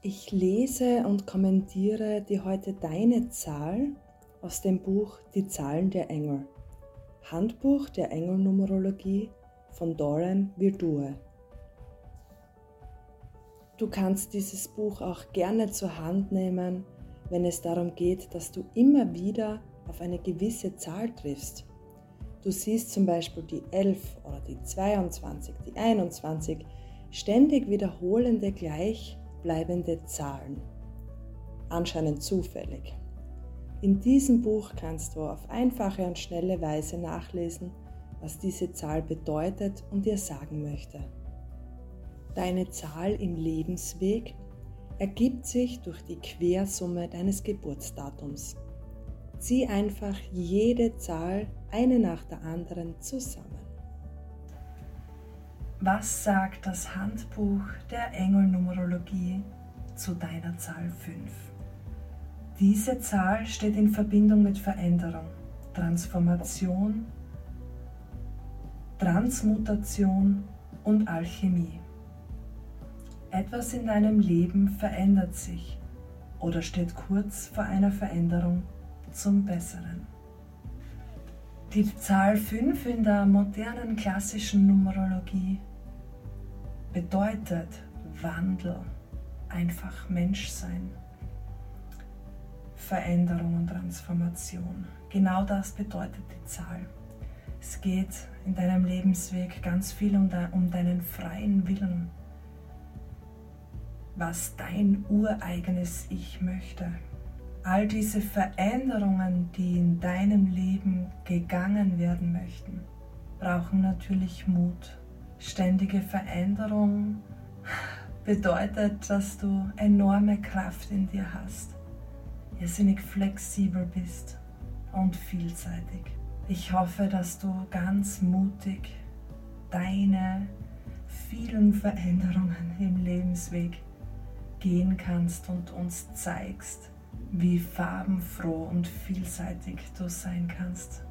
Ich lese und kommentiere dir heute deine Zahl aus dem Buch Die Zahlen der Engel. Handbuch der Engelnumerologie von Doran Virtue. Du kannst dieses Buch auch gerne zur Hand nehmen, wenn es darum geht, dass du immer wieder auf eine gewisse Zahl triffst. Du siehst zum Beispiel die 11 oder die 22, die 21, ständig wiederholende gleich bleibende Zahlen. Anscheinend zufällig. In diesem Buch kannst du auf einfache und schnelle Weise nachlesen, was diese Zahl bedeutet und dir sagen möchte. Deine Zahl im Lebensweg ergibt sich durch die Quersumme deines Geburtsdatums. Zieh einfach jede Zahl eine nach der anderen zusammen. Was sagt das Handbuch der Engelnumerologie zu deiner Zahl 5? Diese Zahl steht in Verbindung mit Veränderung, Transformation, Transmutation und Alchemie. Etwas in deinem Leben verändert sich oder steht kurz vor einer Veränderung zum Besseren. Die Zahl 5 in der modernen klassischen Numerologie bedeutet Wandel, einfach Menschsein, Veränderung und Transformation. Genau das bedeutet die Zahl. Es geht in deinem Lebensweg ganz viel um, de um deinen freien Willen, was dein ureigenes Ich möchte. All diese Veränderungen, die in deinem Leben gegangen werden möchten, brauchen natürlich Mut Ständige Veränderung bedeutet, dass du enorme Kraft in dir hast, irrsinnig flexibel bist und vielseitig. Ich hoffe, dass du ganz mutig deine vielen Veränderungen im Lebensweg gehen kannst und uns zeigst, wie farbenfroh und vielseitig du sein kannst.